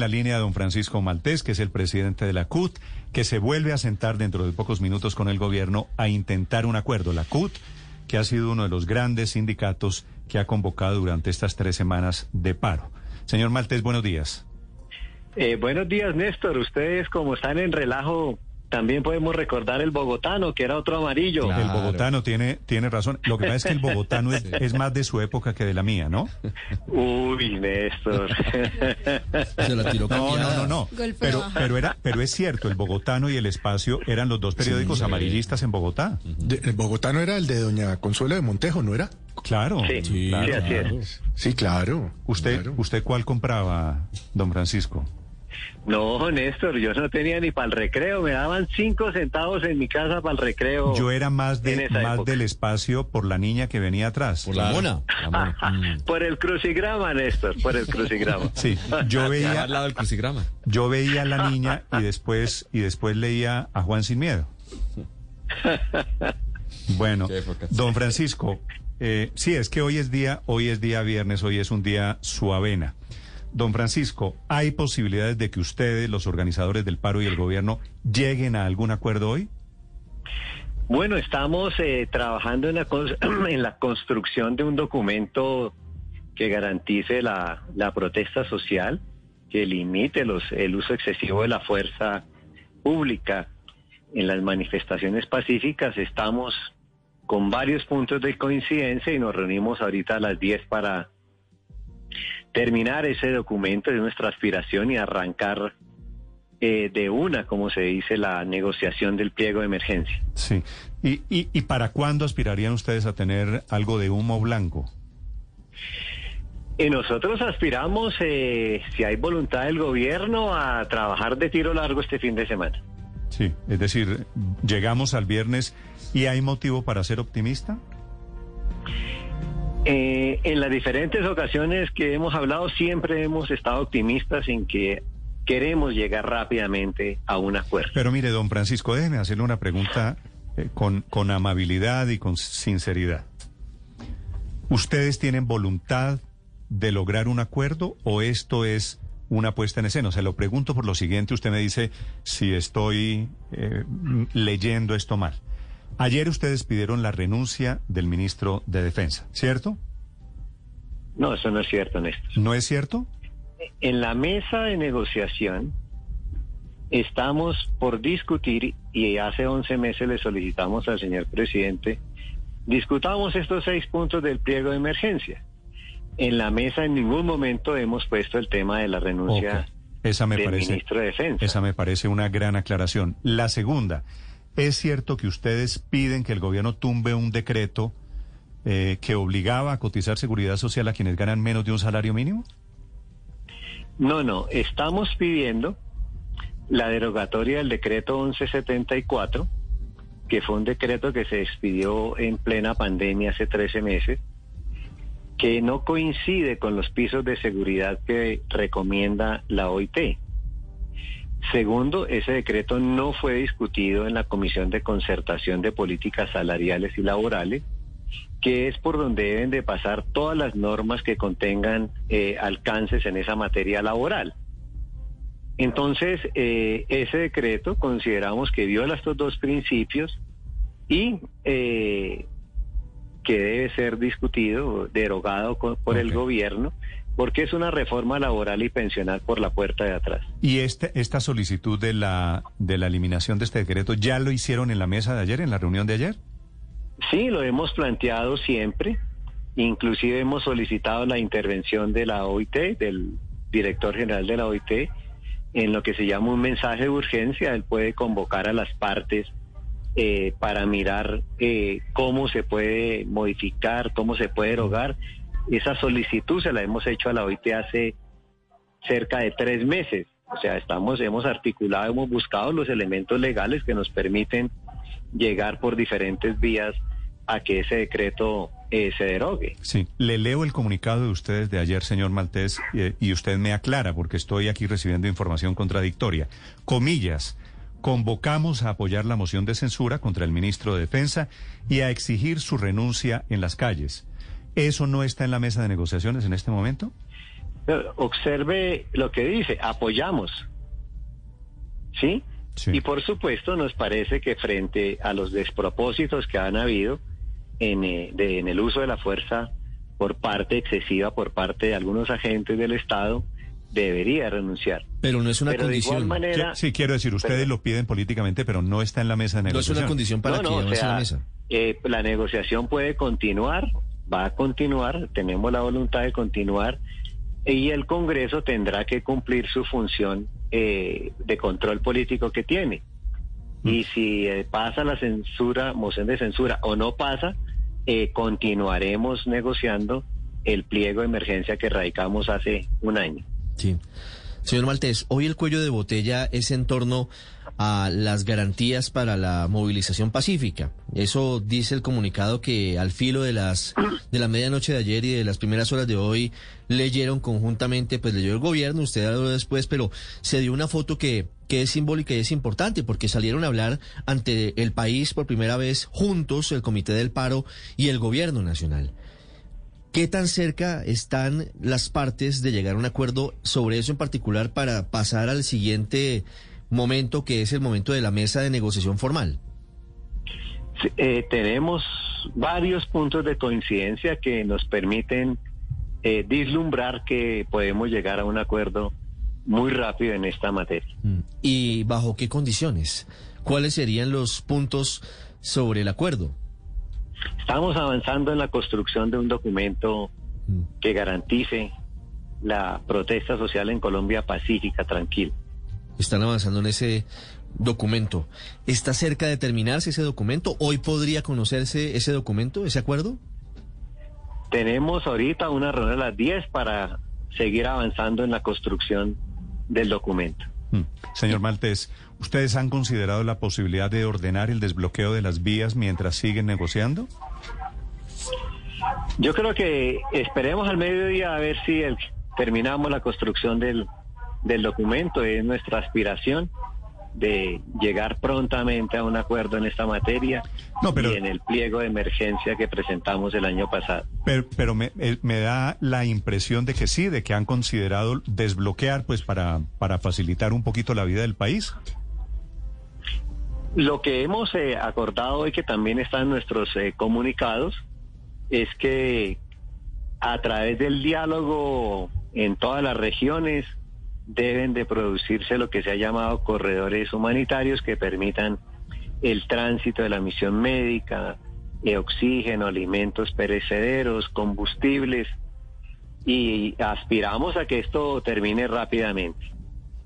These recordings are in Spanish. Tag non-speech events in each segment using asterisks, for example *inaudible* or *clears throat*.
la línea a don Francisco Maltés, que es el presidente de la CUT, que se vuelve a sentar dentro de pocos minutos con el gobierno a intentar un acuerdo. La CUT, que ha sido uno de los grandes sindicatos que ha convocado durante estas tres semanas de paro. Señor Maltés, buenos días. Eh, buenos días, Néstor. Ustedes, como están en relajo también podemos recordar el bogotano, que era otro amarillo. El bogotano tiene, tiene razón. Lo que pasa es que el bogotano es, más de su época que de la mía, ¿no? Uy, Néstor. *laughs* Se la tiró no, no, no, no. Pero, pero, era, pero es cierto, el bogotano y el espacio eran los dos periódicos amarillistas en Bogotá. el bogotano era el de doña Consuelo de Montejo, ¿no era? Claro. Sí, sí, claro. así es. Sí, claro. ¿Usted, ¿Usted cuál compraba, don Francisco? No, Néstor, yo no tenía ni para el recreo, me daban cinco centavos en mi casa para el recreo. Yo era más de más del espacio por la niña que venía atrás. Por la mona. *laughs* Mm. por el crucigrama, Néstor, por el crucigrama. *laughs* Sí, yo veía al lado del crucigrama. Yo veía a la niña y después y después leía a Juan sin miedo. *laughs* Bueno, don Francisco, eh, sí, es que hoy es día, hoy es día viernes, hoy es un día suavena. Don Francisco, ¿hay posibilidades de que ustedes, los organizadores del paro y el gobierno, lleguen a algún acuerdo hoy? Bueno, estamos eh, trabajando en la, *clears throat* en la construcción de un documento que garantice la, protesta social, que limite los, el uso excesivo de la fuerza pública en las manifestaciones pacíficas. Estamos con varios puntos de coincidencia y nos reunimos ahorita a las 10 para terminar ese documento de nuestra aspiración y arrancar eh, de una, como se dice, la negociación del pliego de emergencia. Sí. ¿Y, y, para cuándo aspirarían ustedes a tener algo de humo blanco? Y nosotros aspiramos, eh, si hay voluntad del gobierno, a trabajar de tiro largo este fin de semana. Sí, es decir, llegamos al viernes y hay motivo para ser optimista. Eh, en las diferentes ocasiones que hemos hablado siempre hemos estado optimistas en que queremos llegar rápidamente a un acuerdo. Pero mire, don Francisco, déjeme hacerle una pregunta eh, con, con amabilidad y con sinceridad. ¿Ustedes tienen voluntad de lograr un acuerdo o esto es una puesta en escena? Se lo pregunto por lo siguiente, usted me dice si estoy eh, leyendo esto mal. Ayer ustedes pidieron la renuncia del ministro de Defensa, ¿cierto? No, eso no es cierto, Néstor. ¿No es cierto? En la mesa de negociación estamos por discutir, y hace 11 meses le solicitamos al señor presidente, discutamos estos seis puntos del pliego de emergencia. En la mesa en ningún momento hemos puesto el tema de la renuncia Esa me del parece, ministro de Defensa. Esa me parece una gran aclaración. La segunda, ¿Es cierto que ustedes piden que el gobierno tumbe un decreto eh, que obligaba a cotizar seguridad social a quienes ganan menos de un salario mínimo? No, no, estamos pidiendo la derogatoria del decreto 1174, que fue un decreto que se expidió en plena pandemia hace 13 meses, que no coincide con los pisos de seguridad que recomienda la OIT. Segundo, ese decreto no fue discutido en la Comisión de Concertación de Políticas Salariales y Laborales, que es por donde deben de pasar todas las normas que contengan eh, alcances en esa materia laboral. Entonces, eh, ese decreto consideramos que viola estos dos principios y eh, que debe ser discutido, derogado por el gobierno porque es una reforma laboral y pensional por la puerta de atrás. ¿Y este, esta solicitud de la, de la eliminación de este decreto ya lo hicieron en la mesa de ayer, en la reunión de ayer? Sí, lo hemos planteado siempre. Inclusive hemos solicitado la intervención de la OIT, del director general de la OIT, en lo que se llama un mensaje de urgencia. Él puede convocar a las partes eh, para mirar eh, cómo se puede modificar, cómo se puede erogar esa solicitud se la hemos hecho a la OIT hace cerca de tres meses. O sea, estamos, hemos articulado, hemos buscado los elementos legales que nos permiten llegar por diferentes vías a que ese decreto eh, se derogue. Sí, le leo el comunicado de ustedes de ayer, señor Maltés, eh, y usted me aclara porque estoy aquí recibiendo información contradictoria. Comillas. Convocamos a apoyar la moción de censura contra el ministro de Defensa y a exigir su renuncia en las calles. ¿Eso no está en la mesa de negociaciones en este momento? Observe lo que dice, apoyamos. ¿Sí? Sí. Y por supuesto nos parece que frente a los despropósitos que han habido en, eh, de- en el uso de la fuerza por parte excesiva por parte de algunos agentes del Estado, debería renunciar. Pero no es una Pero de igual condición. manera... Sí, quiero decir, ustedes Pero- lo piden políticamente, pero no está en la mesa de No es negociación. una condición para No, que no, o sea, la mesa. eh, la negociación puede continuar, va a continuar, tenemos la voluntad de continuar y el Congreso tendrá que cumplir su función eh, de control político que tiene. Y si eh, pasa la censura, moción de censura o no pasa, eh, continuaremos negociando el pliego de emergencia que radicamos hace un año. Sí. Señor Maltés, hoy el cuello de botella es en torno a las garantías para la movilización pacífica. Eso dice el comunicado que al filo de las de la medianoche de ayer y de las primeras horas de hoy leyeron conjuntamente, pues leyó el gobierno, usted habló después, pero se dio una foto que que es simbólica y es importante porque salieron a hablar ante el país por primera vez juntos el Comité del Paro y el Gobierno Nacional. ¿Qué tan cerca están las partes de llegar a un acuerdo sobre eso en particular para pasar al siguiente momento, que es el momento de la mesa de negociación formal? Eh, tenemos varios puntos de coincidencia que nos permiten eh, vislumbrar que podemos llegar a un acuerdo muy rápido en esta materia. Mm. ¿Y bajo qué condiciones? ¿Cuáles serían los puntos sobre el acuerdo? Estamos avanzando en la construcción de un documento Mm. que garantice la protesta social en Colombia pacífica, tranquila. Están avanzando en ese documento. ¿Está cerca de terminarse ese documento? ¿Hoy podría conocerse ese documento, ese acuerdo? Tenemos ahorita una reunión a las 10 para seguir avanzando en la construcción del documento. Mm. Señor Maltés, ¿ustedes han considerado la posibilidad de ordenar el desbloqueo de las vías mientras siguen negociando? Yo creo que esperemos al mediodía a ver si el- terminamos la construcción del, del documento. Es nuestra aspiración de llegar prontamente a un acuerdo en esta materia No, pero- y en el pliego de emergencia que presentamos el año pasado. Pero, pero me, eh, me da la impresión de que sí, de que han considerado desbloquear pues para, para facilitar un poquito la vida del país. Lo que hemos eh, acordado hoy, que también está en nuestros eh, comunicados, es que a través del diálogo en todas las regiones deben de producirse lo que se ha llamado corredores humanitarios que permitan el tránsito de la misión médica, eh, oxígeno, alimentos perecederos, combustibles, y aspiramos a que esto termine rápidamente.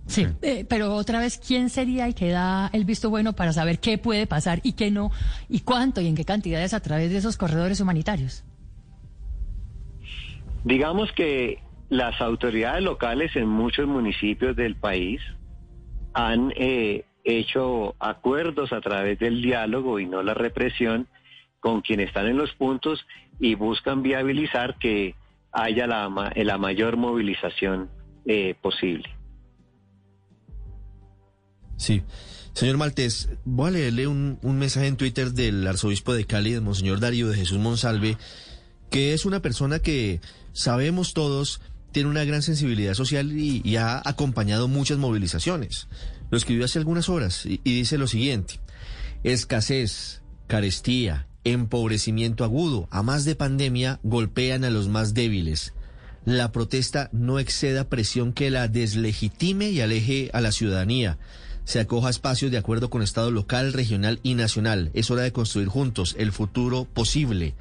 Sí, eh, pero otra vez, ¿quién sería el que da el visto bueno para saber qué puede pasar y qué no, y cuánto y en qué cantidades a través de esos corredores humanitarios? Digamos que las autoridades locales en muchos municipios del país han eh, hecho acuerdos a través del diálogo y no la represión con quienes están en los puntos y buscan viabilizar que haya la, la mayor movilización eh, posible. Sí. Señor Maltés, voy a leerle un, un mensaje en Twitter del arzobispo de Cali, de Monseñor Darío de Jesús Monsalve, que es una persona que sabemos todos tiene una gran sensibilidad social y, ha acompañado muchas movilizaciones. Lo escribió hace algunas horas y, dice lo siguiente. Escasez, carestía, empobrecimiento agudo, a más de pandemia, golpean a los más débiles. La protesta no exceda presión que la deslegitime y aleje a la ciudadanía. Se acoja espacios de acuerdo con Estado local, regional y nacional. Es hora de construir juntos el futuro posible.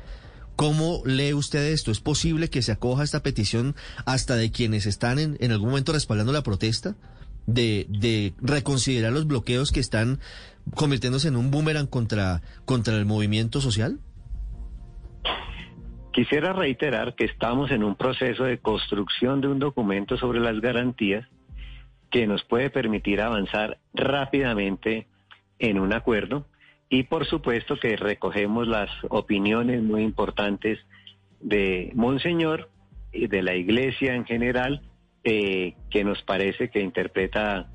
¿Cómo lee usted esto? ¿Es posible que se acoja esta petición hasta de quienes están en, en algún momento respaldando la protesta? De, de reconsiderar los bloqueos que están convirtiéndose en un boomerang contra, contra el movimiento social? Quisiera reiterar que estamos en un proceso de construcción de un documento sobre las garantías que nos puede permitir avanzar rápidamente en un acuerdo y por supuesto que recogemos las opiniones muy importantes de Monseñor y de la Iglesia en general, eh, que nos parece que interpreta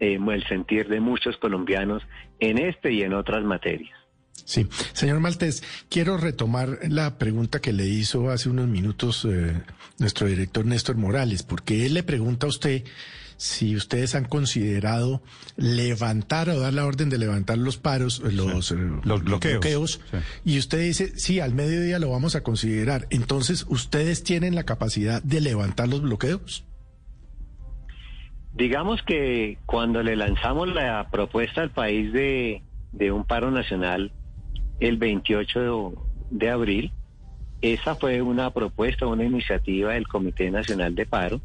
eh, el sentir de muchos colombianos en este y en otras materias. Sí, señor Maltés, quiero retomar la pregunta que le hizo hace unos minutos eh, nuestro director Néstor Morales, porque él le pregunta a usted si ustedes han considerado levantar o dar la orden de levantar los paros, eh, los, Sí. eh, Los bloqueos. Sí. y usted dice, sí, al mediodía lo vamos a considerar. Entonces, ¿ustedes tienen la capacidad de levantar los bloqueos? Digamos que cuando le lanzamos la propuesta al país de, de un paro nacional el 28 de, de abril, esa fue una propuesta, una iniciativa del Comité Nacional de Paro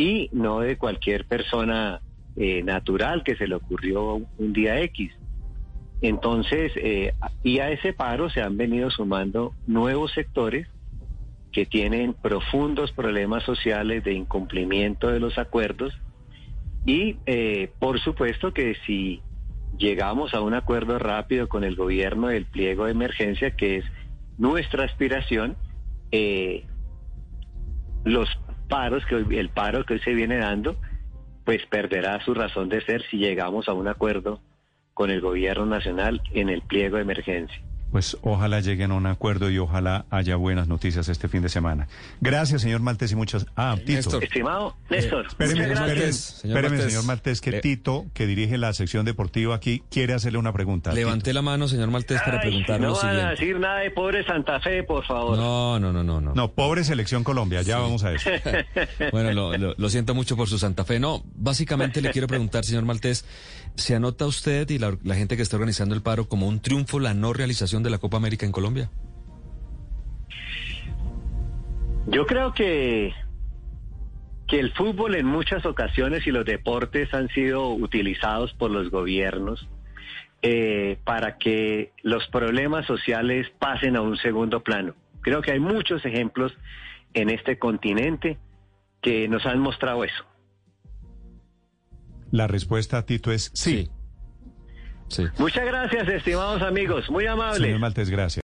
y no de cualquier persona eh, natural que se le ocurrió un día X. Entonces, eh, y a ese paro se han venido sumando nuevos sectores que tienen profundos problemas sociales de incumplimiento de los acuerdos y eh, por supuesto que si llegamos a un acuerdo rápido con el gobierno del pliego de emergencia, que es nuestra aspiración, los paros que hoy- el paro que hoy se viene dando, pues perderá su razón de ser si llegamos a un acuerdo con el gobierno nacional en el pliego de emergencia. Pues ojalá lleguen a un acuerdo y ojalá haya buenas noticias este fin de semana. Gracias, señor Maltés, y muchas... Ah, Tito. Néstor. Estimado Néstor, Espéreme, muchas espéreme, gracias. señor espéreme, Maltés. señor Maltés, que Eh, Tito, que dirige la sección deportiva aquí, quiere hacerle una pregunta. Levanté la mano, señor Maltés, para Ay, preguntarle no lo van a decir nada de pobre Santa Fe, por favor. No, no, no, no, no. No, pobre selección Colombia, ya vamos a eso. *laughs* Bueno, lo, lo- lo siento mucho por su Santa Fe. No, básicamente le quiero preguntar, señor Maltés, ¿se anota usted y la, gente que está organizando el paro como un triunfo la no realización de la Copa América en Colombia? Yo creo que, que el fútbol en muchas ocasiones y los deportes han sido utilizados por los gobiernos eh, para que los problemas sociales pasen a un segundo plano. Creo que hay muchos ejemplos en este continente que nos han mostrado eso. La respuesta, Tito, es sí. Sí. Muchas gracias, estimados amigos. Muy amables. Señor Maltés, gracias.